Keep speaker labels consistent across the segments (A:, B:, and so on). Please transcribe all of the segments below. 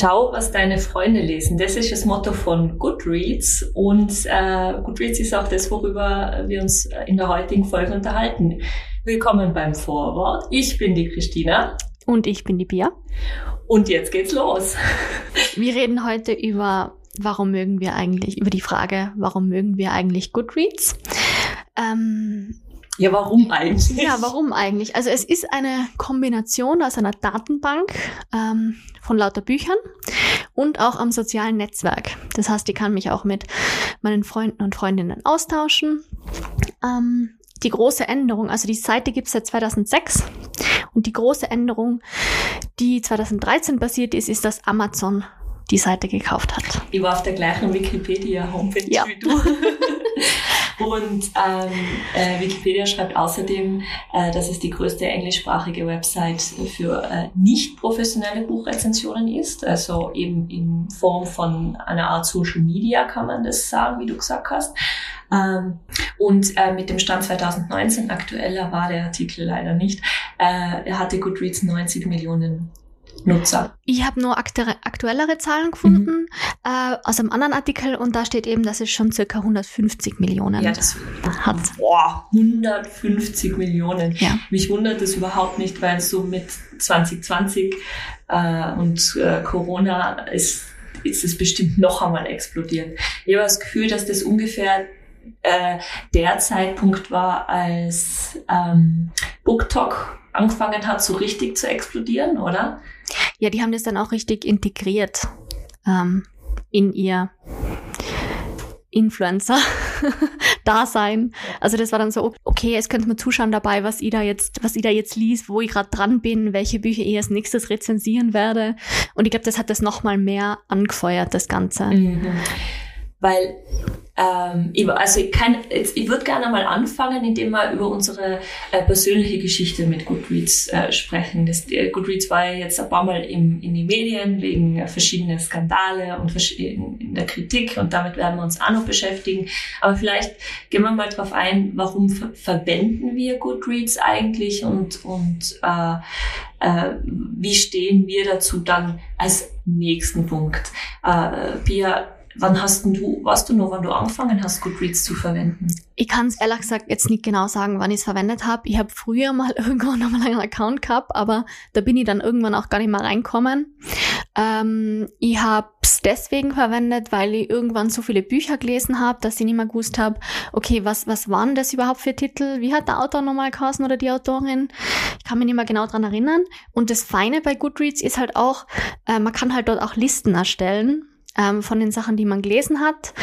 A: Schau, was deine Freunde lesen. Das ist das Motto von Goodreads. Und äh, Goodreads ist auch das, worüber wir uns in der heutigen Folge unterhalten. Willkommen beim Vorwort. Ich bin die Christina.
B: Und ich bin die Pia.
A: Und jetzt geht's los.
B: Wir reden heute über, warum mögen wir eigentlich, über die Frage, warum mögen wir eigentlich Goodreads.
A: Ähm, ja, warum eigentlich?
B: Ja, warum eigentlich? Also es ist eine Kombination aus einer Datenbank ähm, von lauter Büchern und auch am sozialen Netzwerk. Das heißt, ich kann mich auch mit meinen Freunden und Freundinnen austauschen. Ähm, die große Änderung, also die Seite gibt es seit 2006 und die große Änderung, die 2013 passiert ist, ist, dass Amazon die Seite gekauft hat.
A: Ich war auf der gleichen Wikipedia-Homepage
B: ja.
A: wie du. Und ähm, äh, Wikipedia schreibt außerdem, äh, dass es die größte englischsprachige Website für äh, nicht professionelle Buchrezensionen ist. Also eben in Form von einer Art Social Media kann man das sagen, wie du gesagt hast. Ähm, und äh, mit dem Stand 2019, aktueller war der Artikel leider nicht, äh, hatte Goodreads 90 Millionen Nutzer.
B: Ich habe nur aktuellere Zahlen gefunden mhm. äh, aus einem anderen Artikel und da steht eben, dass es schon circa 150 Millionen
A: ja, das hat. Boah, 150 Millionen.
B: Ja.
A: Mich wundert das überhaupt nicht, weil so mit 2020 äh, und äh, Corona ist, ist es bestimmt noch einmal explodiert. Ich habe das Gefühl, dass das ungefähr äh, der Zeitpunkt war, als ähm, BookTok angefangen hat, so richtig zu explodieren, oder?
B: Ja, die haben das dann auch richtig integriert ähm, in ihr Influencer-Dasein. Also das war dann so, okay, es könnte man zuschauen dabei, was ich da jetzt, was ich da jetzt liest, wo ich gerade dran bin, welche Bücher ich als nächstes rezensieren werde. Und ich glaube, das hat das nochmal mehr angefeuert, das Ganze.
A: Mhm. Weil ähm, ich, also ich, kann, ich würde gerne mal anfangen, indem wir über unsere äh, persönliche Geschichte mit Goodreads äh, sprechen. Das, äh, Goodreads war ja jetzt ein paar Mal im, in die Medien wegen äh, verschiedener Skandale und in, der Kritik und damit werden wir uns auch noch beschäftigen. Aber vielleicht gehen wir mal drauf ein, warum ver verwenden wir Goodreads eigentlich und, und äh, äh, wie stehen wir dazu dann als nächsten Punkt. Äh, Pia, Wann hast du, weißt du noch, wann du angefangen hast, Goodreads zu verwenden?
B: Ich kann es ehrlich gesagt jetzt nicht genau sagen, wann ich es verwendet habe. Ich habe früher mal irgendwann noch mal einen Account gehabt, aber da bin ich dann irgendwann auch gar nicht mehr reinkommen. Ähm, ich habe es deswegen verwendet, weil ich irgendwann so viele Bücher gelesen habe, dass ich nicht mehr gewusst habe, okay, was, was waren das überhaupt für Titel? Wie hat der Autor nochmal geheißen oder die Autorin? Ich kann mich nicht mehr genau dran erinnern. Und das Feine bei Goodreads ist halt auch, äh, man kann halt dort auch Listen erstellen ähm, von den Sachen, die man gelesen hat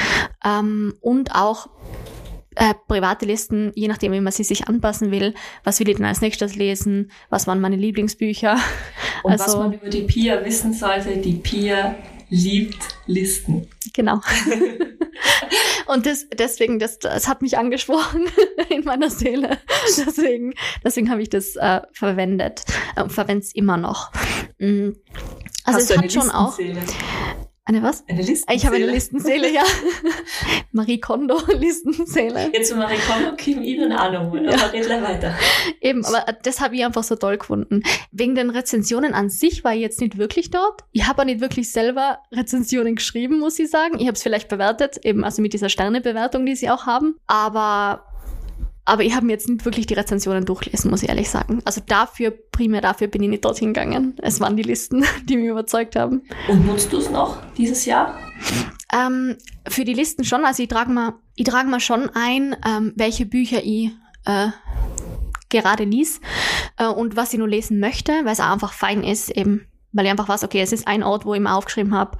B: ähm, und auch äh, private Listen, je nachdem, wie man sie sich anpassen will. Was will ich denn als nächstes lesen? Was waren meine Lieblingsbücher?
A: Und also, was man über die Pia wissen sollte, die Pia liebt Listen.
B: Genau. und das, deswegen, das, das hat mich angesprochen in meiner Seele. Deswegen, deswegen habe ich das äh, verwendet und äh, verwende es immer noch. Mm. Also Hast es hat schon auch. Eine was?
A: Eine Listenseele.
B: Ich habe eine Listenseele, ja. Marie Kondo Listenseele.
A: Jetzt zu Marie Kondo Kim Ihnen Ahnung, aber ja. red weiter.
B: Eben, aber das habe ich einfach so toll gefunden. Wegen den Rezensionen an sich war ich jetzt nicht wirklich dort. Ich habe auch nicht wirklich selber Rezensionen geschrieben, muss ich sagen. Ich habe es vielleicht bewertet, eben also mit dieser Sternebewertung, die sie auch haben. Aber aber ich habe mir jetzt nicht wirklich die Rezensionen durchlesen, muss ich ehrlich sagen. Also dafür, primär dafür bin ich nicht dorthin gegangen. Es waren die Listen, die mich überzeugt haben.
A: Und nutzt du es noch dieses Jahr?
B: Ähm, für die Listen schon. Also ich trage mal, ich trage mal schon ein, ähm, welche Bücher ich äh, gerade lies äh, und was ich nur lesen möchte, weil es einfach fein ist, eben weil ich einfach weiß, okay, es ist ein Ort, wo ich mir aufgeschrieben habe,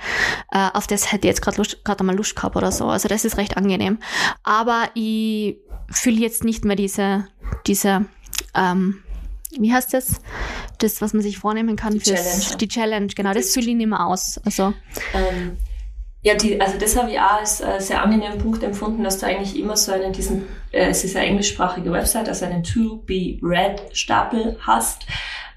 B: äh, auf das hätte ich jetzt gerade gerade mal Lust gehabt oder so. Also das ist recht angenehm. Aber ich fühle jetzt nicht mehr diese, diese, ähm, wie heißt das? Das, was man sich vornehmen kann
A: die
B: fürs,
A: Challenge.
B: die Challenge, genau, das fühle ich nicht mehr aus. Also,
A: ähm, ja, die, also das habe ich auch als äh, sehr angenehmen Punkt empfunden, dass du eigentlich immer so einen, diesen, äh, es ist eine englischsprachige Website, also einen To-Be-Read-Stapel hast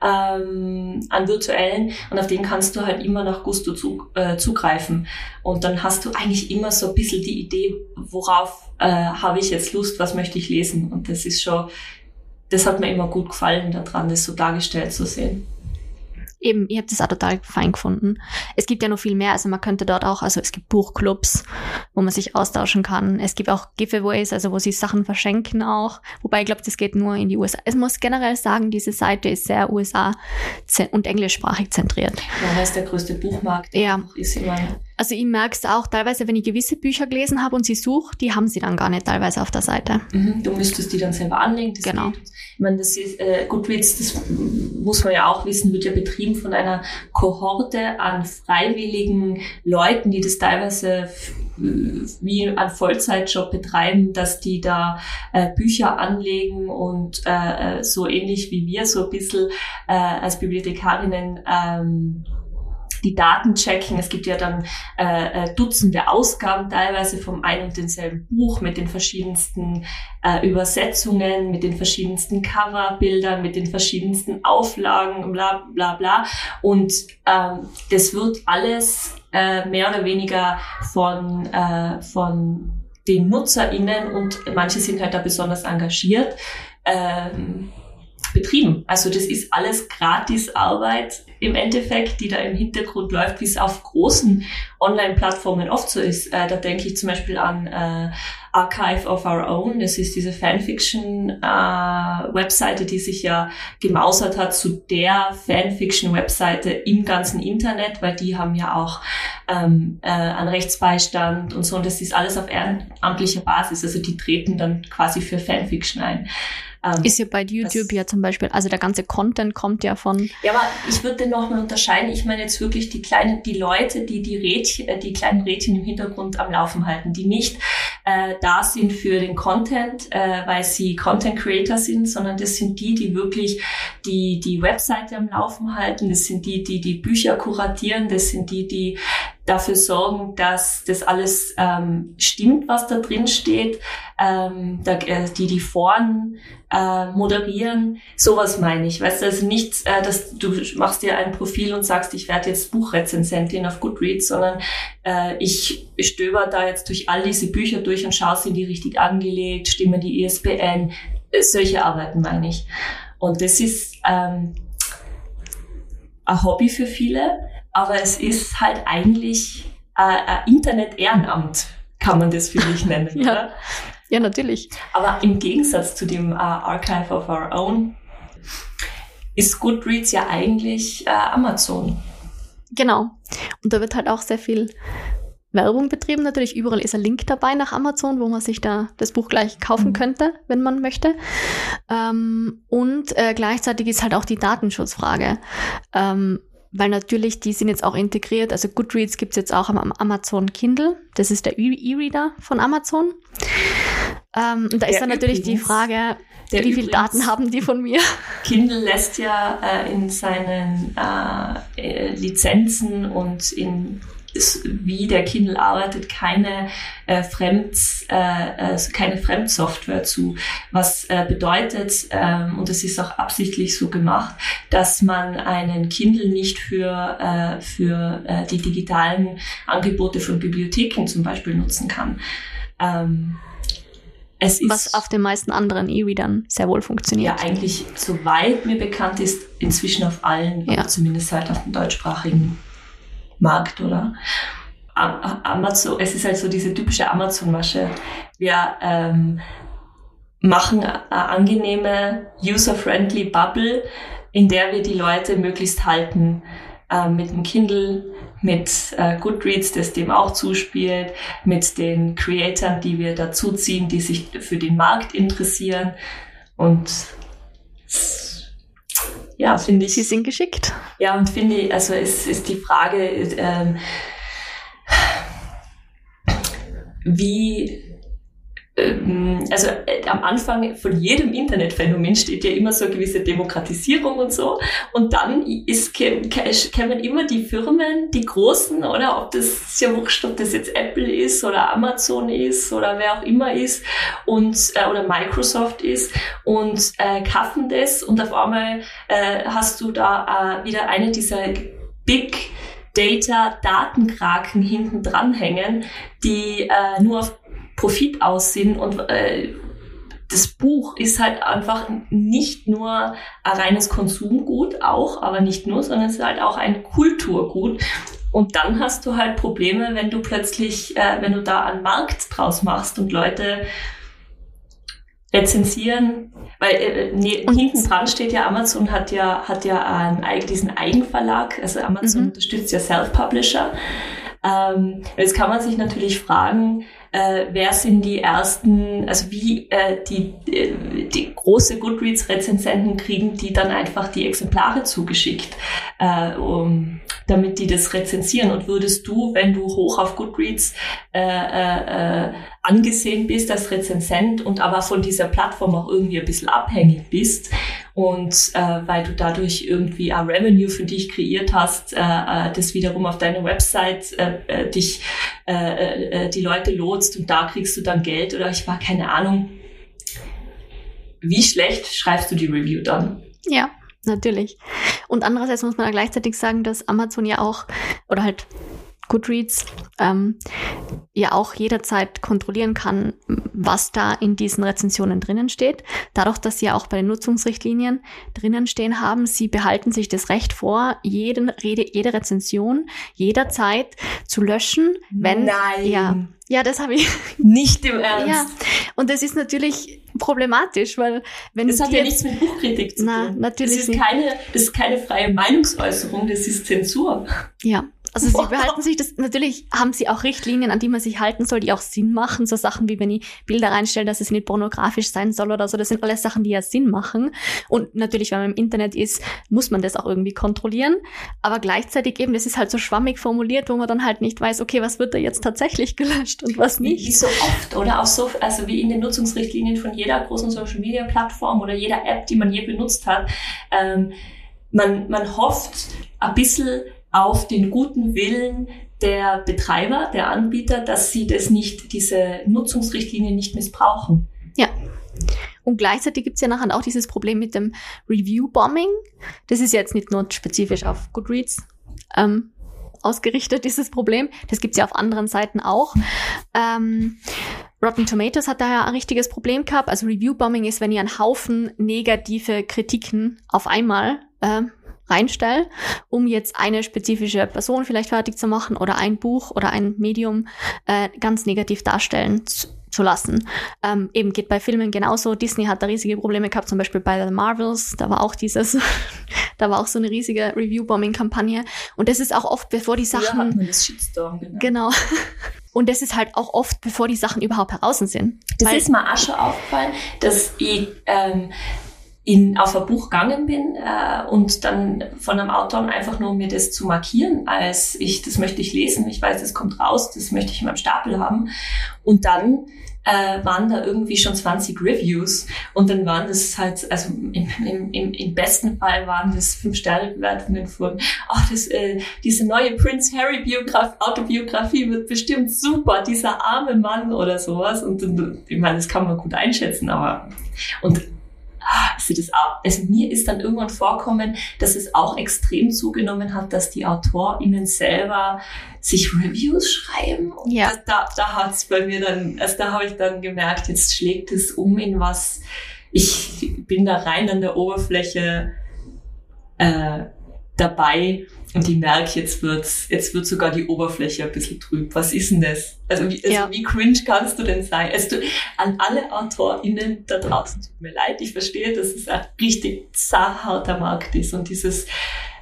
A: ähm, an virtuellen und auf den kannst du halt immer nach Gusto zu, äh, zugreifen. Und dann hast du eigentlich immer so ein bisschen die Idee, worauf äh, habe ich jetzt Lust, was möchte ich lesen. Und das ist schon, das hat mir immer gut gefallen daran, das so dargestellt zu sehen.
B: Eben, ich habe das auch total fein gefunden. Es gibt ja noch viel mehr, also man könnte dort auch, also es gibt Buchclubs, wo man sich austauschen kann. Es gibt auch Giveaways, also wo sie Sachen verschenken auch. Wobei ich glaube, das geht nur in die USA. Es muss generell sagen, diese Seite ist sehr USA und englischsprachig zentriert.
A: Ja, das ist der größte Buchmarkt.
B: Ja.
A: Ist immer
B: also ich merke es auch teilweise, wenn ich gewisse Bücher gelesen habe und sie suche, die haben sie dann gar nicht teilweise auf der Seite.
A: Mhm, du müsstest die dann selber anlegen. Das
B: genau.
A: Geht. Ich meine, das ist äh, Goodreads, das muss man ja auch wissen, wird ja betrieben von einer Kohorte an freiwilligen Leuten, die das teilweise wie ein Vollzeitjob betreiben, dass die da äh, Bücher anlegen und äh, äh so ähnlich wie wir so ein bisschen äh, als Bibliothekarinnen ähm, die Daten checken. Es gibt ja dann äh, äh, Dutzende Ausgaben teilweise vom ein und denselben Buch mit den verschiedensten äh, Übersetzungen, mit den verschiedensten Coverbildern, mit den verschiedensten Auflagen, bla bla bla. Und ähm, das wird alles äh, mehr oder weniger von, äh, von den NutzerInnen und manche sind halt da besonders engagiert. Ähm, betrieben. Also das ist alles Gratisarbeit im Endeffekt, die da im Hintergrund läuft, wie es auf großen Online-Plattformen oft so ist. Äh, da denke ich zum Beispiel an äh, Archive of Our Own. Das ist diese Fanfiction-Webseite, äh, die sich ja gemausert hat zu der Fanfiction-Webseite im ganzen Internet, weil die haben ja auch ähm, äh, einen Rechtsbeistand und so. Und das ist alles auf ehrenamtlicher Basis. Also die treten dann quasi für Fanfiction ein.
B: Ähm, ist ja bei YouTube ja zum Beispiel, also der ganze Content kommt ja von.
A: Ja, aber ich würde nochmal unterscheiden. Ich meine jetzt wirklich die kleinen, die Leute, die die Rädchen, äh, die kleinen Rädchen im Hintergrund am Laufen halten, die nicht äh, da sind für den Content, äh, weil sie Content Creator sind, sondern das sind die, die wirklich die die Webseite am Laufen halten. Das sind die, die die Bücher kuratieren. Das sind die, die dafür sorgen, dass das alles ähm, stimmt, was da drin steht, ähm, da, äh, die die Foren äh, moderieren, sowas meine ich. Weißt du, also nicht, äh, dass du machst dir ein Profil und sagst, ich werde jetzt Buchrezensentin auf Goodreads, sondern äh, ich stöber da jetzt durch all diese Bücher durch und schaue, sind die richtig angelegt, stimmen die ISBN, äh, solche Arbeiten meine ich. Und das ist ähm, ein Hobby für viele aber es ist halt eigentlich äh, ein Internet-Ehrenamt, kann man das für mich nennen,
B: ja. oder? Ja, natürlich.
A: Aber im Gegensatz zu dem uh, Archive of Our Own ist Goodreads ja eigentlich Amazon.
B: Genau. Und da wird halt auch sehr viel Werbung betrieben. Natürlich überall ist ein Link dabei nach Amazon, wo man sich da das Buch gleich kaufen mhm. könnte, wenn man möchte. Ähm, und äh, gleichzeitig ist halt auch die Datenschutzfrage. Ähm, weil natürlich, die sind jetzt auch integriert. Also Goodreads gibt's jetzt auch am Amazon Kindle. Das ist der E-Reader von Amazon. Ähm, und da ist ja, dann natürlich die Frage, wie viele Daten haben die von mir?
A: Kindle lässt ja äh, in seinen äh, äh Lizenzen und in wie der Kindle arbeitet, keine äh, Fremd, äh, äh, keine Fremdsoftware zu. Was äh, bedeutet, ähm, und das ist auch absichtlich so gemacht, dass man einen Kindle nicht für, äh, für äh, die digitalen Angebote von Bibliotheken zum Beispiel nutzen kann. Ähm,
B: es ist, Was auf den meisten anderen E-Readern sehr wohl funktioniert.
A: Ja, eigentlich, soweit mir bekannt ist, inzwischen auf allen, ja. zumindest halt auf dem deutschsprachigen Markt, oder? Amazon, es ist halt so diese typische Amazon-Masche. Wir ähm, machen eine angenehme, user-friendly Bubble, in der wir die Leute möglichst halten. Äh, mit dem Kindle, mit äh, Goodreads, das dem auch zuspielt, mit den Creatoren, die wir dazuziehen, die sich für den Markt interessieren. Und ja, finde ich.
B: Sie sind geschickt.
A: Ja, und finde ich, also es ist die Frage, ähm, wie also äh, am Anfang von jedem Internetphänomen steht ja immer so eine gewisse Demokratisierung und so. Und dann ist, kämen immer die Firmen, die großen, oder ob das ja wurscht, ob das jetzt Apple ist oder Amazon ist oder wer auch immer ist und äh, oder Microsoft ist und äh, kaufen das und auf einmal äh, hast du da äh, wieder eine dieser Big Data Datenkraken hinten dranhängen, die äh, nur auf Profit aus sind und äh, das Buch ist halt einfach nicht nur ein reines Konsumgut, auch, aber nicht nur, sondern es ist halt auch ein Kulturgut. Und dann hast du halt Probleme, wenn du plötzlich, äh, wenn du da einen Markt draus machst und Leute rezensieren, weil äh, ne, hinten dran steht ja, Amazon hat ja, hat ja einen, diesen Eigenverlag, also Amazon mhm. unterstützt ja Self-Publisher. Ähm, jetzt kann man sich natürlich fragen, äh, wer sind die ersten, also wie äh, die, äh, die große Goodreads-Rezensenten kriegen die dann einfach die Exemplare zugeschickt, äh, um, damit die das rezensieren. Und würdest du, wenn du hoch auf Goodreads äh, äh, äh, angesehen bist als Rezensent und aber von dieser Plattform auch irgendwie ein bisschen abhängig bist, und äh, weil du dadurch irgendwie ein Revenue für dich kreiert hast, äh, äh, das wiederum auf deine Website äh, äh, dich äh, äh, die Leute lotst und da kriegst du dann Geld oder ich war keine Ahnung. Wie schlecht schreibst du die Review dann?
B: Ja, natürlich. Und andererseits muss man da gleichzeitig sagen, dass Amazon ja auch oder halt Goodreads ähm, ja auch jederzeit kontrollieren kann, was da in diesen Rezensionen drinnen steht. Dadurch, dass sie ja auch bei den Nutzungsrichtlinien drinnen stehen haben, sie behalten sich das Recht vor, jeden, jede, jede Rezension jederzeit zu löschen, wenn
A: Nein.
B: ja ja, das habe ich
A: nicht im Ernst. Ja,
B: und das ist natürlich problematisch, weil wenn
A: das hat ja nichts mit Buchkritik zu
B: na, tun. Natürlich
A: das ist nicht. keine, das ist keine freie Meinungsäußerung, das ist Zensur.
B: Ja, also sie behalten sich das, natürlich haben sie auch Richtlinien, an die man sich halten soll, die auch Sinn machen. So Sachen wie wenn ich Bilder reinstelle, dass es nicht pornografisch sein soll oder so. Das sind alles Sachen, die ja Sinn machen. Und natürlich, wenn man im Internet ist, muss man das auch irgendwie kontrollieren. Aber gleichzeitig eben, das ist halt so schwammig formuliert, wo man dann halt nicht weiß, okay, was wird da jetzt tatsächlich gelöscht und was nicht.
A: Wie so oft oder auch so, also wie in den Nutzungsrichtlinien von jeder großen Social Media Plattform oder jeder App, die man je benutzt hat. Ähm, man, man hofft ein bisschen auf den guten Willen der Betreiber, der Anbieter, dass sie das nicht, diese Nutzungsrichtlinie nicht missbrauchen.
B: Ja. Und gleichzeitig gibt's ja nachher auch dieses Problem mit dem Review-Bombing. Das ist jetzt nicht nur spezifisch auf Goodreads ähm, ausgerichtet, dieses Problem. Das gibt's ja auf anderen Seiten auch. Ähm, Rotten Tomatoes hat daher ein richtiges Problem gehabt. Also Review-Bombing ist, wenn ihr einen Haufen negative Kritiken auf einmal äh, reinstelle, um jetzt eine spezifische Person vielleicht fertig zu machen oder ein Buch oder ein Medium äh, ganz negativ darstellen zu, lassen. Ähm, eben geht bei Filmen genauso. Disney hat da riesige Probleme gehabt, zum Beispiel bei The Marvels. Da war auch dieses, da war auch so eine riesige Review-Bombing-Kampagne. Und das ist auch oft, bevor die Sachen. Ja,
A: hat man das Shitstorm,
B: genau. genau. Und das ist halt auch oft, bevor die Sachen überhaupt heraus sind.
A: Das ist mir auch schon aufgefallen, dass ich ähm, in, auf ein Buch gegangen bin äh, und dann von einem Autor einfach nur um mir das zu markieren, als ich, das möchte ich lesen, ich weiß, das kommt raus, das möchte ich in meinem Stapel haben. Und dann äh, waren da irgendwie schon 20 Reviews und dann waren das halt, also im, im, im, im besten Fall waren das fünf Sterne Bewertungen von, ach, das, äh, diese neue Prince Harry Biograf Autobiografie wird bestimmt super, dieser arme Mann oder sowas. Und, und ich meine, das kann man gut einschätzen, aber und also, das auch, also mir ist dann irgendwann vorkommen, dass es auch extrem zugenommen hat, dass die AutorInnen selber sich Reviews schreiben. Und ja. da, da hat es bei mir dann, also da habe ich dann gemerkt, jetzt schlägt es um in was, ich bin da rein an der Oberfläche äh, dabei und ich merke, jetzt wird's, jetzt wird sogar die Oberfläche ein bisschen trüb. Was ist denn das? Also wie, also ja. wie cringe kannst du denn sein? Also du, an alle AutorInnen da draußen, tut mir leid, ich verstehe, dass es ein richtig zaharter Markt ist und dieses,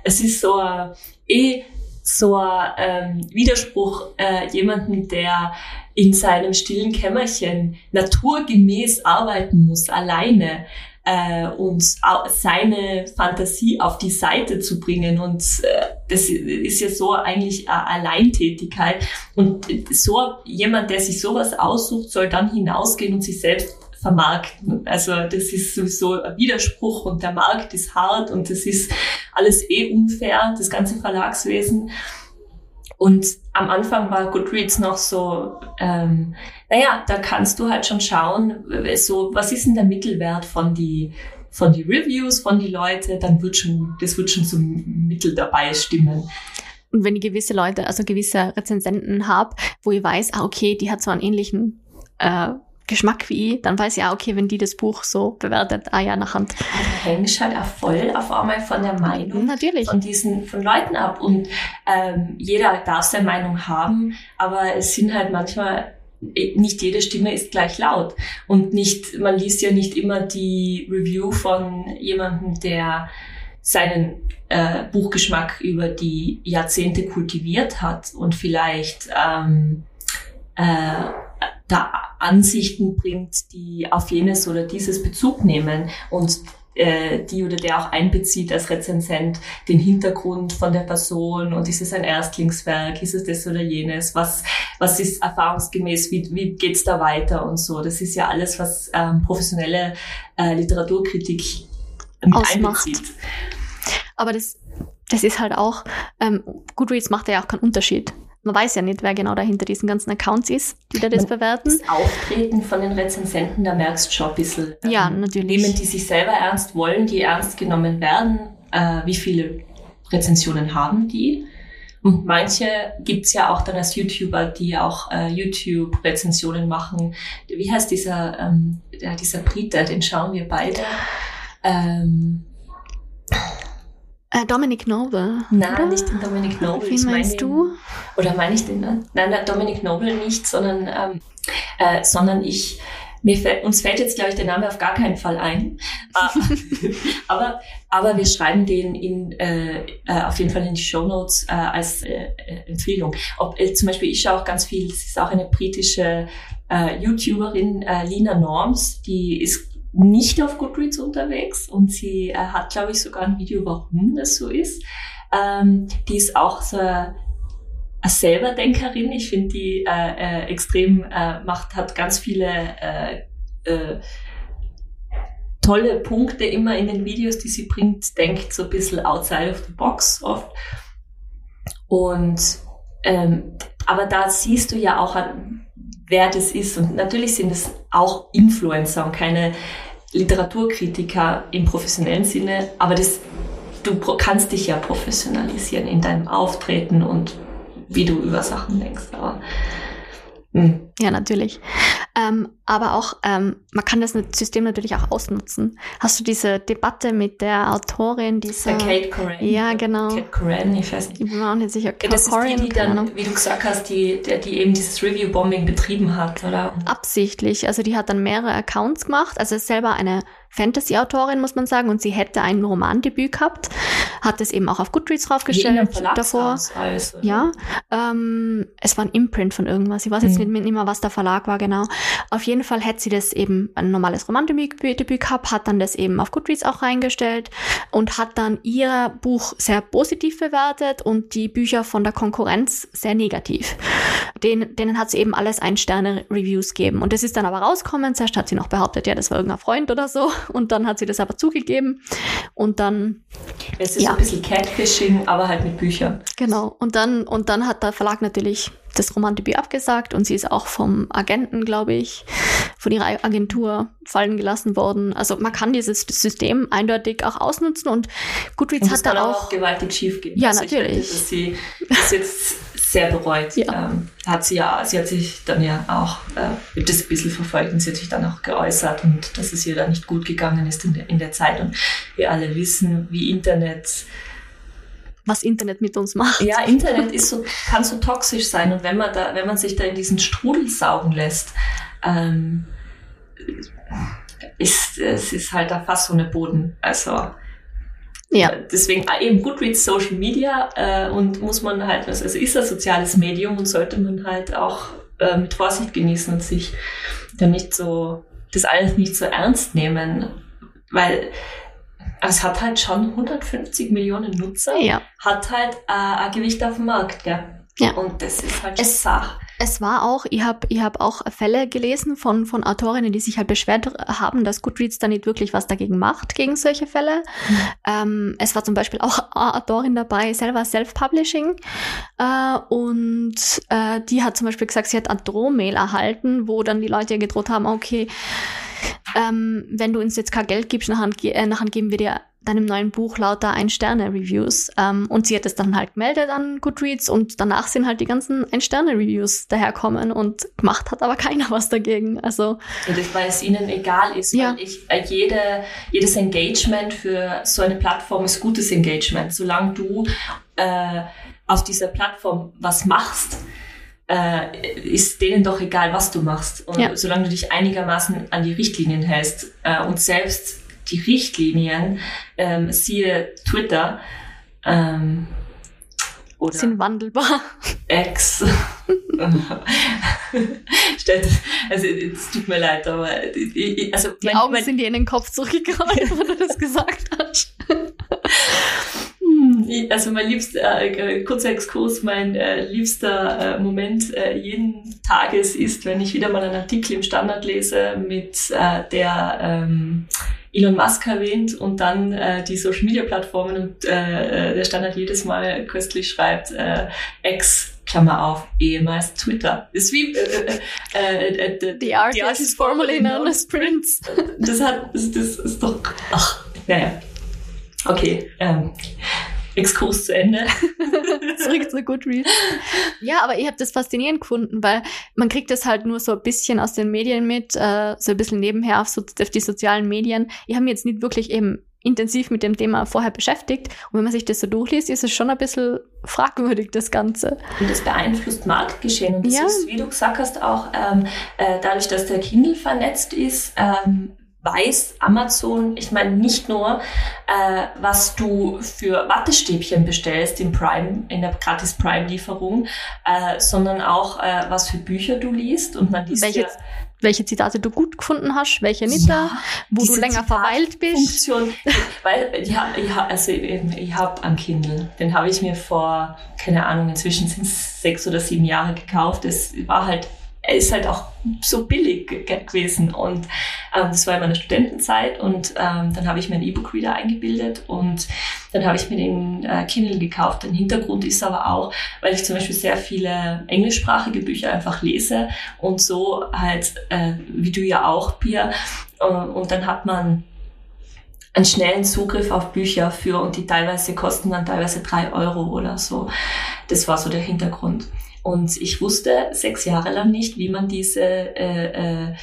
A: es ist so ein, eh so ein ähm, Widerspruch, äh, jemanden, der in seinem stillen Kämmerchen naturgemäß arbeiten muss, alleine, äh, und seine Fantasie auf die Seite zu bringen. Und äh, das ist ja so eigentlich eine Alleintätigkeit. Und so jemand, der sich sowas aussucht, soll dann hinausgehen und sich selbst vermarkten. Also das ist sowieso ein Widerspruch und der Markt ist hart und das ist alles eh unfair, das ganze Verlagswesen. Und am Anfang war Goodreads noch so, ähm, naja, da kannst du halt schon schauen, so, was ist denn der Mittelwert von die, von die Reviews, von die Leute, dann wird schon, das wird schon zum Mittel dabei stimmen.
B: Und wenn ich gewisse Leute, also gewisse Rezensenten habe, wo ich weiß, ah, okay, die hat so einen ähnlichen äh, Geschmack wie ich, dann weiß ich auch, okay, wenn die das Buch so bewertet, ah ja, nachher.
A: Also hängst halt auch voll auf einmal von der Meinung
B: Natürlich.
A: von diesen von Leuten ab und ähm, jeder darf seine Meinung haben, aber es sind halt manchmal nicht jede Stimme ist gleich laut und nicht man liest ja nicht immer die Review von jemandem, der seinen äh, Buchgeschmack über die Jahrzehnte kultiviert hat und vielleicht ähm, äh, da Ansichten bringt, die auf jenes oder dieses Bezug nehmen und äh, die oder der auch einbezieht als Rezensent den Hintergrund von der Person und ist es ein Erstlingswerk, ist es das oder jenes, was, was ist erfahrungsgemäß, wie, wie geht's da weiter und so. Das ist ja alles, was ähm, professionelle äh, Literaturkritik mit
B: Ausmacht.
A: einbezieht.
B: Aber das, das ist halt auch, ähm, Goodreads macht ja auch keinen Unterschied. Man weiß ja nicht, wer genau dahinter diesen ganzen Accounts ist, die da das bewerten.
A: Das Auftreten von den Rezensenten, da merkst du schon ein bisschen. ähm,
B: Ja, natürlich.
A: Nehmen die sich selber ernst, wollen die ernst genommen werden? Äh, wie viele Rezensionen haben die? Und manche gibt's ja auch dann als YouTuber, die auch äh, YouTube-Rezensionen machen. Wie heißt dieser, ähm, der, dieser Brite, den schauen wir beide. Ähm,
B: Äh, Dominic Noble.
A: nein,
B: oder?
A: nicht den Dominic Noble.
B: Wen
A: ich mein
B: meinst
A: den-
B: du?
A: Oder meine ich den? Nein, nein, Dominic Noble nicht, sondern, ähm, äh, sondern ich, mir fällt, uns fällt jetzt, glaube ich, der Name auf gar keinen Fall ein. Ah, aber, aber wir schreiben den in, äh, äh, auf jeden Fall in die Show Notes äh, als äh, äh, Empfehlung. Ob, äh, zum Beispiel, ich schaue auch ganz viel, es ist auch eine britische äh, YouTuberin, äh, Lina Norms, die ist nicht auf Goodreads unterwegs und sie äh, hat, glaube ich, sogar ein Video, warum das so ist. Ähm, die ist auch so eine Selberdenkerin. Ich finde die äh, äh, extrem äh, macht, hat ganz viele äh, äh, tolle Punkte immer in den Videos, die sie bringt, denkt so ein bisschen outside of the box oft. Und ähm, aber da siehst du ja auch, an, wer das ist. Und natürlich sind es auch Influencer und keine Literaturkritiker im professionellen Sinne, aber das, du kannst dich ja professionalisieren in deinem Auftreten und wie du über Sachen denkst. Aber, hm.
B: Ja, natürlich. Ähm, aber auch, ähm, man kann das System natürlich auch ausnutzen. Hast du diese Debatte mit der Autorin, dieser...
A: Der Kate Coran.
B: Ja, genau.
A: Kate Coran, ich weiß nicht.
B: Ich bin mir auch nicht sicher.
A: Ja, das ist die, die dann, wie du gesagt hast, die, der, die eben dieses Review-Bombing betrieben hat, oder?
B: absichtlich. Also die hat dann mehrere Accounts gemacht. Also ist selber eine Fantasy-Autorin, muss man sagen, und sie hätte ein Romandebüt gehabt, hat es eben auch auf Goodreads draufgestellt davor.
A: Oder?
B: Ja, ähm, es war ein Imprint von irgendwas. Ich weiß jetzt
A: Mhm.
B: nicht, nicht mehr, was der Verlag war genau. Auf jeden Fall hätte sie das eben ein normales Romandebüt Debüt gehabt, hat dann das eben auf Goodreads auch reingestellt und hat dann ihr Buch sehr positiv bewertet und die Bücher von der Konkurrenz sehr negativ. Den, denen hat sie eben alles Ein-Sterne-Reviews gegeben. Und das ist dann aber rausgekommen. Zuerst hat sie noch behauptet, ja, das war irgendein Freund oder so. Und dann hat sie das aber zugegeben. Und dann
A: Es ist
B: Ja.
A: ein bisschen Catfishing, aber halt mit Büchern.
B: Genau. Und dann, und dann hat der Verlag natürlich das Romandebüt abgesagt und sie ist auch vom Agenten, glaube ich, von ihrer Agentur fallen gelassen worden. Also man kann dieses System eindeutig auch ausnutzen und Goodreads
A: Und
B: hat dann
A: kann
B: auch,
A: auch gewaltig schief gehen.
B: Ja,
A: Also ich
B: natürlich.
A: dass sie das jetzt sehr bereut.
B: Ja.
A: Ähm, hat sie ja, sie hat sich dann ja auch, äh, ich hab das ein bisschen verfolgt und sie hat sich dann auch geäußert und dass es ihr da nicht gut gegangen ist in der, in der Zeit. Und wir alle wissen, wie Internet
B: was Internet mit uns macht.
A: Ja, Internet ist so, kann so toxisch sein und wenn man da, wenn man sich da in diesen Strudel saugen lässt, ähm, ist es ist halt da fast so eine Boden. Also
B: Ja.
A: äh, deswegen äh, eben Goodreads Social Media äh, und muss man halt, also ist ein soziales Medium und sollte man halt auch äh, mit Vorsicht genießen und sich dann nicht so das alles nicht so ernst nehmen, weil es hat halt schon 150 Millionen Nutzer
B: Ja.
A: hat halt äh, ein Gewicht auf dem Markt, ja.
B: Ja.
A: Und das ist halt
B: Es-
A: Sache.
B: Es war auch, ich habe ich hab auch Fälle gelesen von, von Autorinnen, die sich halt beschwert haben, dass Goodreads da nicht wirklich was dagegen macht, gegen solche Fälle. Ähm, es war zum Beispiel auch eine Autorin dabei, selber Self-Publishing. Äh, und äh, die hat zum Beispiel gesagt, sie hat ein Drohmail erhalten, wo dann die Leute ihr gedroht haben, okay, ähm, wenn du uns jetzt kein Geld gibst, nachher, äh, nachher geben wir dir deinem neuen Buch lauter Ein-Sterne-Reviews. Ähm, und sie hat es dann halt gemeldet an Goodreads und danach sind halt die ganzen Ein-Sterne-Reviews daherkommen und gemacht hat aber keiner was dagegen. Also.
A: Und das, weil es ihnen egal ist, ja. weil ich, äh, jede, jedes Engagement für so eine Plattform ist gutes Engagement. Solange du äh, auf dieser Plattform was machst, äh, ist denen doch egal, was du machst. Und ja. solange du dich einigermaßen an die Richtlinien hältst äh, und selbst die Richtlinien, ähm, siehe Twitter, ähm,
B: oder sind wandelbar.
A: X. also es tut mir leid, aber
B: also die mein, Augen mein, sind dir in den Kopf zurückgekommen, wo du das gesagt hast.
A: also mein liebster, äh, kurzer Exkurs, mein äh, liebster äh, Moment äh, jeden Tages ist, wenn ich wieder mal einen Artikel im Standard lese mit äh, der ähm, Elon Musk erwähnt und dann äh, die Social Media Plattformen und äh, äh der Standard jedes Mal köstlich schreibt, äh, X Klammer auf, ehemals Twitter.
B: ist wie äh, äh, äh, äh the, artist, the artist formerly known as Prince.
A: Das hat, das, das ist doch, ach, naja. Okay, ähm, Exkurs zu Ende.
B: Zurück zu Goodreads. Ja, aber ich habe das faszinierend gefunden, weil man kriegt das halt nur so ein bisschen aus den Medien mit, äh, so ein bisschen nebenher auf, so, auf die sozialen Medien. Ich habe mich jetzt nicht wirklich eben intensiv mit dem Thema vorher beschäftigt. Und wenn man sich das so durchliest, ist es schon ein bisschen fragwürdig, das Ganze.
A: Und das beeinflusst Marktgeschehen. Und das ja. ist, wie du gesagt hast, auch ähm, äh, dadurch, dass der Kindle vernetzt ist, ähm, weiß Amazon, ich meine nicht nur, äh, was du für Wattestäbchen bestellst in Prime, in der gratis Prime-Lieferung, äh, sondern auch, äh, was für Bücher du liest. Und man liest
B: welche,
A: ja,
B: welche Zitate du gut gefunden hast, welche nicht, ja, wo du länger verweilt bist.
A: Funktion, weil ja, ja, also ich habe am Kindle, den habe ich mir vor, keine Ahnung, inzwischen sind es sechs oder sieben Jahre gekauft. Es war halt er ist halt auch so billig gewesen. Und ähm, das war in meiner Studentenzeit und ähm, dann habe ich mir ein E-Book-Reader eingebildet und dann habe ich mir den äh, Kindle gekauft. Der Hintergrund ist aber auch, weil ich zum Beispiel sehr viele englischsprachige Bücher einfach lese und so halt, äh, wie du ja auch, Pia. Äh, und dann hat man einen schnellen Zugriff auf Bücher für und die teilweise kosten dann teilweise drei Euro oder so. Das war so der Hintergrund. Und ich wusste sechs Jahre lang nicht, wie man diese äh, äh,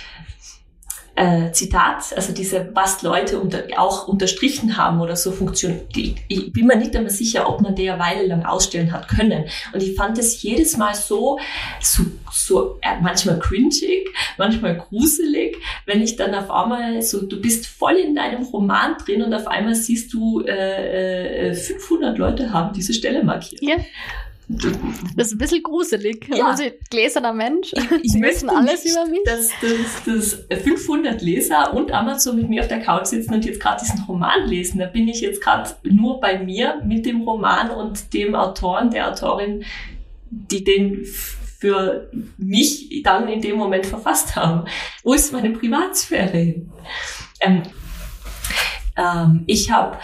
A: äh, Zitat, also diese, was Leute unter, auch unterstrichen haben oder so funktioniert. Ich bin mir nicht einmal sicher, ob man der Weile lang ausstellen hat können. Und ich fand es jedes Mal so, so, so äh, manchmal cringig, manchmal gruselig, wenn ich dann auf einmal so, du bist voll in deinem Roman drin und auf einmal siehst du, äh, äh, 500 Leute haben diese Stelle markiert.
B: Ja. Das ist ein bisschen gruselig. Ja. Also gläserner Mensch. Ich, Sie wissen alles nicht, über mich.
A: Dass, dass, dass 500 Leser und Amazon mit mir auf der Couch sitzen und jetzt gerade diesen Roman lesen. Da bin ich jetzt gerade nur bei mir mit dem Roman und dem Autoren, der Autorin, die den für mich dann in dem Moment verfasst haben. Wo ist meine Privatsphäre hin? Ähm, ähm, ich habe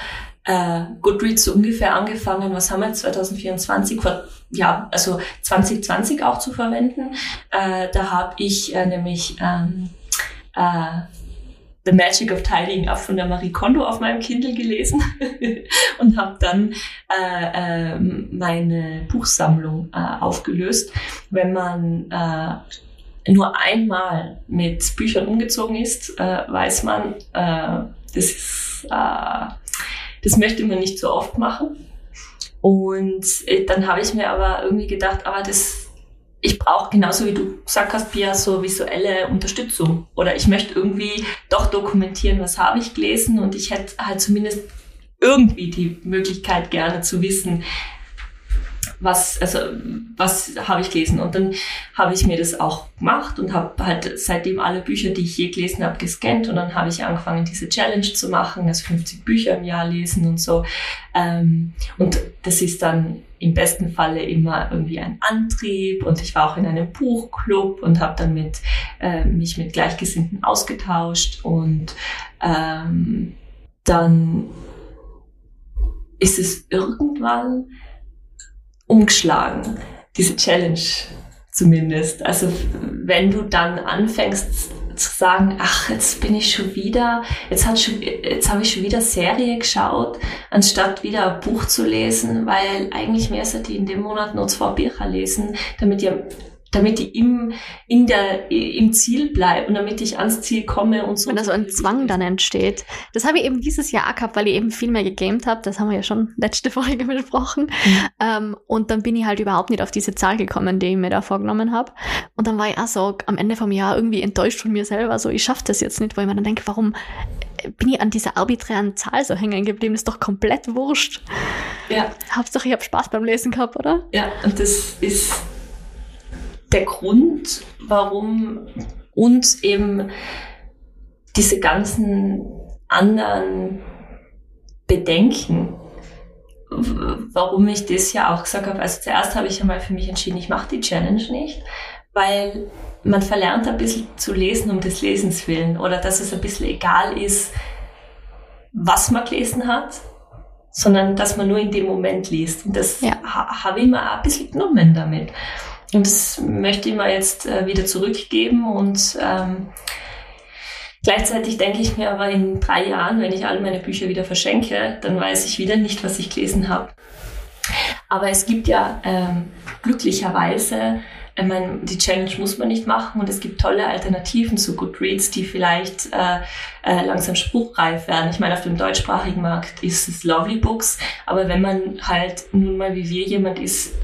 A: äh, Goodreads so ungefähr angefangen, was haben wir 2024, vor, ja, also 2020 auch zu verwenden. Äh, da habe ich äh, nämlich ähm, äh, The Magic of Tidying Up von der Marie Kondo auf meinem Kindle gelesen und habe dann äh, äh, meine Buchsammlung äh, aufgelöst. Wenn man äh, nur einmal mit Büchern umgezogen ist, äh, weiß man, äh, das ist äh, das möchte man nicht so oft machen. Und äh, dann habe ich mir aber irgendwie gedacht, aber das, ich brauche genauso wie du gesagt hast, Pia, so visuelle Unterstützung. Oder ich möchte irgendwie doch dokumentieren, was habe ich gelesen und ich hätte halt zumindest irgendwie die Möglichkeit gerne zu wissen, was, also, was habe ich gelesen? Und dann habe ich mir das auch gemacht und habe halt seitdem alle Bücher, die ich je gelesen habe, gescannt und dann habe ich angefangen, diese Challenge zu machen, also 50 Bücher im Jahr lesen und so. Ähm, und das ist dann im besten Falle immer irgendwie ein Antrieb und ich war auch in einem Buchclub und habe dann mit, äh, mich mit Gleichgesinnten ausgetauscht und ähm, dann ist es irgendwann umgeschlagen, diese Challenge zumindest. Also wenn du dann anfängst, zu sagen, ach, jetzt bin ich schon wieder, jetzt, hat schon, jetzt habe ich schon wieder Serie geschaut, anstatt wieder ein Buch zu lesen, weil eigentlich mehr sollte ich in dem Monat nur zwei Bücher lesen, damit ihr damit ich im, in der, im Ziel bleibe und damit ich ans Ziel komme und so.
B: Wenn da so ein Zwang dann entsteht. Das habe ich eben dieses Jahr auch gehabt, weil ich eben viel mehr gegamed habe. Das haben wir ja schon letzte Folge besprochen. Mhm. Ähm, und dann bin ich halt überhaupt nicht auf diese Zahl gekommen, die ich mir da vorgenommen habe. Und dann war ich auch so am Ende vom Jahr irgendwie enttäuscht von mir selber. So, ich schaffe das jetzt nicht, weil ich mir dann denke, warum bin ich an dieser arbiträren Zahl so hängen geblieben? Das ist doch komplett wurscht. Ja. Hauptsache, ich habe Spaß beim Lesen gehabt, oder?
A: Ja, und das ist der Grund, warum uns eben diese ganzen anderen Bedenken, warum ich das ja auch gesagt habe. Also zuerst habe ich einmal für mich entschieden, ich mache die Challenge nicht, weil man verlernt ein bisschen zu lesen um des Lesens willen oder dass es ein bisschen egal ist, was man gelesen hat, sondern dass man nur in dem Moment liest. Und das ja. habe ich mir ein bisschen genommen damit. Und das möchte ich mir jetzt äh, wieder zurückgeben und ähm, Gleichzeitig denke ich mir aber in drei Jahren, wenn ich alle meine Bücher wieder verschenke, dann weiß ich wieder nicht, was ich gelesen habe. Aber es gibt ja ähm, glücklicherweise, ich meine, die Challenge muss man nicht machen und es gibt tolle Alternativen zu Goodreads, die vielleicht äh, äh, langsam spruchreif werden. Ich meine, auf dem deutschsprachigen Markt ist es Lovely Books, aber wenn man halt nun mal wie wir jemand ist,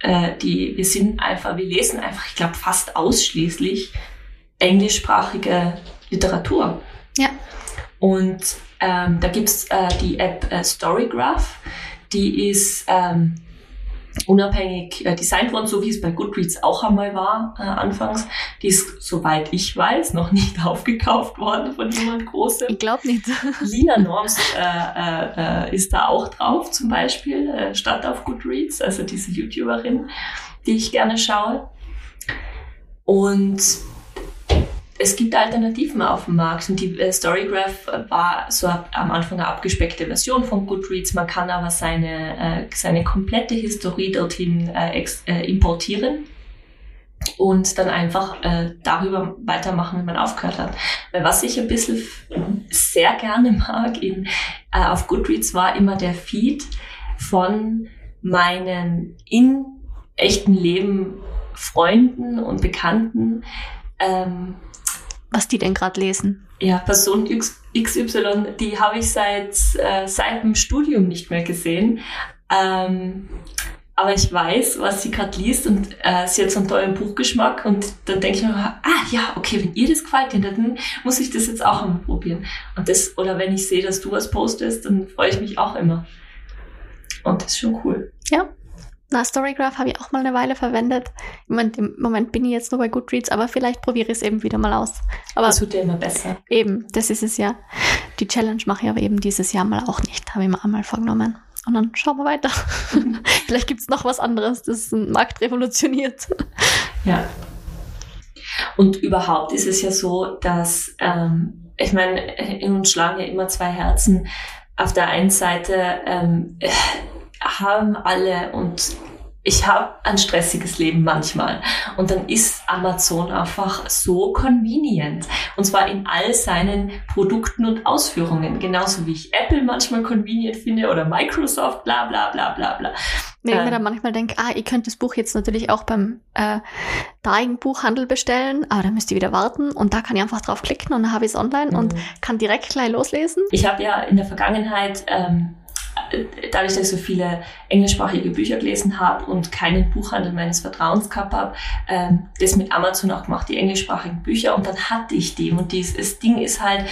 A: äh, die, wir sind einfach, wir lesen einfach, ich glaube, fast ausschließlich englischsprachige Literatur.
B: Ja.
A: Und ähm, da gibt's äh, die App äh, Storygraph, die ist ähm, unabhängig äh, designt worden, so wie es bei Goodreads auch einmal war äh, anfangs. Die ist, soweit ich weiß, noch nicht aufgekauft worden von jemand Großem.
B: Ich glaube nicht.
A: Lina Norms äh, äh, äh, ist da auch drauf zum Beispiel, äh, statt auf Goodreads, also diese YouTuberin, die ich gerne schaue. Und es gibt Alternativen auf dem Markt und die äh, Storygraph war so am Anfang eine abgespeckte Version von Goodreads. Man kann aber seine, äh, seine komplette Historie dorthin äh, äh, importieren und dann einfach äh, darüber weitermachen, wie man aufgehört hat. Weil was ich ein bisschen sehr gerne mag in, äh, auf Goodreads war immer der Feed von meinen in echten Leben Freunden und Bekannten, ähm,
B: was die denn gerade lesen.
A: Ja, Person XY, die habe ich seit, äh, seit dem Studium nicht mehr gesehen. Ähm, aber ich weiß, was sie gerade liest und äh, sie hat so einen tollen Buchgeschmack und dann denke ich mir, ah ja, okay, wenn ihr das gefällt, dann muss ich das jetzt auch einmal probieren. Und das, oder wenn ich sehe, dass du was postest, dann freue ich mich auch immer. Und das ist schon cool.
B: Ja, na, Storygraph habe ich auch mal eine Weile verwendet. Im Moment, Im Moment bin ich jetzt nur bei Goodreads, aber vielleicht probiere ich es eben wieder mal aus. Aber
A: das tut dir immer besser.
B: Eben, das ist es ja. Die Challenge mache ich aber eben dieses Jahr mal auch nicht. Habe ich mir einmal vorgenommen. Und dann schauen wir weiter. vielleicht gibt es noch was anderes, das den Markt revolutioniert.
A: Ja. Und überhaupt ist es ja so, dass, ähm, ich meine, in uns schlagen ja immer zwei Herzen. Auf der einen Seite ähm, haben alle und ich habe ein stressiges Leben manchmal. Und dann ist Amazon einfach so convenient. Und zwar in all seinen Produkten und Ausführungen. Genauso wie ich Apple manchmal convenient finde oder Microsoft, bla bla bla bla bla.
B: Wenn ich mir ähm. dann manchmal denke, ah, ihr könnt das Buch jetzt natürlich auch beim äh, dreigen Buchhandel bestellen, aber dann müsst ihr wieder warten und da kann ich einfach draufklicken und dann habe ich es online mhm. und kann direkt gleich loslesen.
A: Ich habe ja in der Vergangenheit ähm, dadurch, dass ich so viele englischsprachige Bücher gelesen habe und keinen Buchhandel meines Vertrauens gehabt habe, ähm, das mit Amazon auch gemacht, die englischsprachigen Bücher. Und dann hatte ich die. Und dieses Ding ist halt,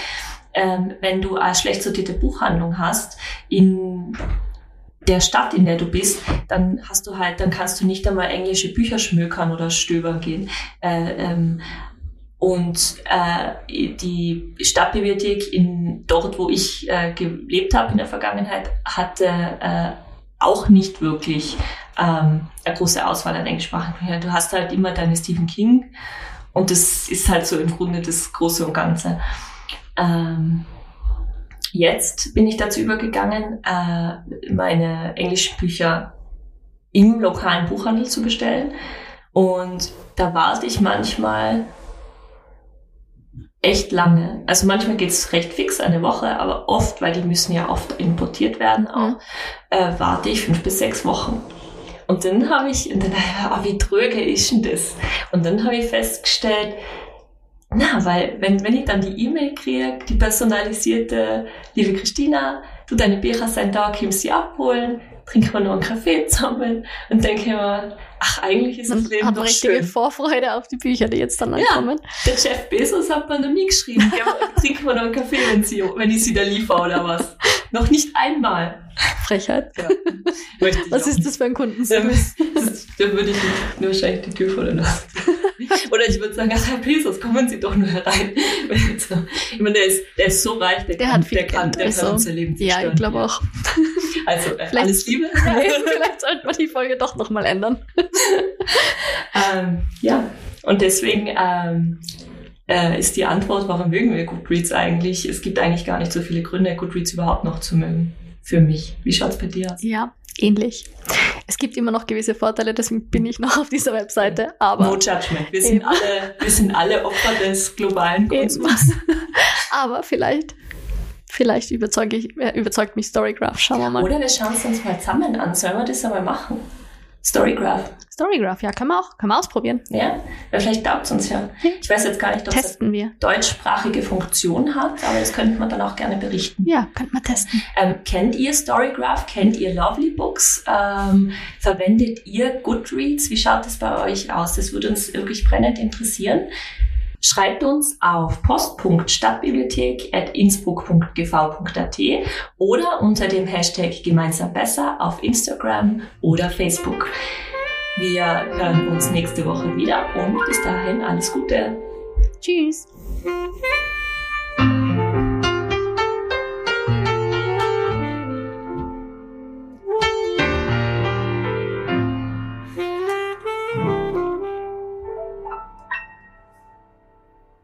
A: ähm, wenn du eine schlecht sortierte Buchhandlung hast, in der Stadt, in der du bist, dann hast du halt, dann kannst du nicht einmal englische Bücher schmökern oder stöbern gehen. Äh, ähm, und äh, die Stadtbibliothek in dort, wo ich äh, gelebt habe in der Vergangenheit, hatte äh, auch nicht wirklich ähm, eine große Auswahl an englischsprachigen. Du hast halt immer deine Stephen King und das ist halt so im Grunde das Große und Ganze. Ähm, jetzt bin ich dazu übergegangen, äh, meine englischen Bücher im lokalen Buchhandel zu bestellen. Und da warte ich manchmal echt lange. Also manchmal geht's recht fix, eine Woche, aber oft, weil die müssen ja oft importiert werden auch,
B: Mhm.
A: äh, warte ich fünf bis sechs Wochen. Und dann habe ich, und dann, ah, wie tröge ist denn das? Und dann habe ich festgestellt, na, weil wenn, wenn ich dann die E-Mail kriege, die personalisierte, liebe Christina, du, deine Bücher sind da, kommst sie abholen, trinken wir noch einen Kaffee zusammen und denke mir, ach, eigentlich ist das
B: Man
A: Leben doch
B: richtige
A: schön.
B: Vorfreude auf die Bücher, die jetzt dann
A: Ja.
B: ankommen.
A: Der Jeff Bezos hat mir noch nie geschrieben, ja, trinken wir noch einen Kaffee, wenn, sie, wenn ich sie da liefere oder was. Noch nicht einmal.
B: Frechheit.
A: Ja.
B: Was ist das für ein
A: Ja,
B: Kundenservice?
A: Da würde ich nur wahrscheinlich die Tür vor der Nase. Oder ich würde sagen, ach Herr Bezos, kommen Sie doch nur herein. Ich meine, der ist, der ist so reich, der,
B: Der
A: kann,
B: hat viel
A: der kann, der
B: also,
A: kann unser Leben
B: Ja,
A: zerstören.
B: ich glaube auch.
A: Also, äh,
B: Vielleicht-
A: alles Liebe.
B: Ja, vielleicht sollten wir die Folge doch nochmal ändern.
A: ähm, ja, und deswegen ähm, äh, ist die Antwort, warum mögen wir Goodreads eigentlich? Es gibt eigentlich gar nicht so viele Gründe, Goodreads überhaupt noch zu mögen. Für mich. Wie schaut's bei dir aus?
B: Ja, ähnlich. Es gibt immer noch gewisse Vorteile, deswegen bin ich noch auf dieser Webseite. Aber,
A: No judgment. Wir sind
B: Eben.
A: alle, wir sind alle Opfer des globalen. Konsums.
B: aber vielleicht, vielleicht überzeuge ich, äh, überzeugt mich Storygraph. Schauen wir mal.
A: Oder wir schauen es uns mal zusammen an. Sollen wir das einmal machen? Storygraph.
B: Storygraph, ja, können wir auch, können wir ausprobieren.
A: Ja? Vielleicht taugt es uns ja. Ich weiß jetzt gar nicht, ob es eine
B: Testen wir.
A: deutschsprachige Funktion hat, aber das könnte man dann auch gerne berichten.
B: Ja, könnten wir testen.
A: Ähm, kennt ihr Storygraph? Kennt ihr Lovely Books? Ähm, verwendet ihr Goodreads? Wie schaut es bei euch aus? Das würde uns wirklich brennend interessieren. Schreibt uns auf post.stadtbibliothek.innsbruck.gv.at oder unter dem Hashtag gemeinsam besser auf Instagram oder Facebook. Wir hören uns nächste Woche wieder und bis dahin alles Gute.
B: Tschüss.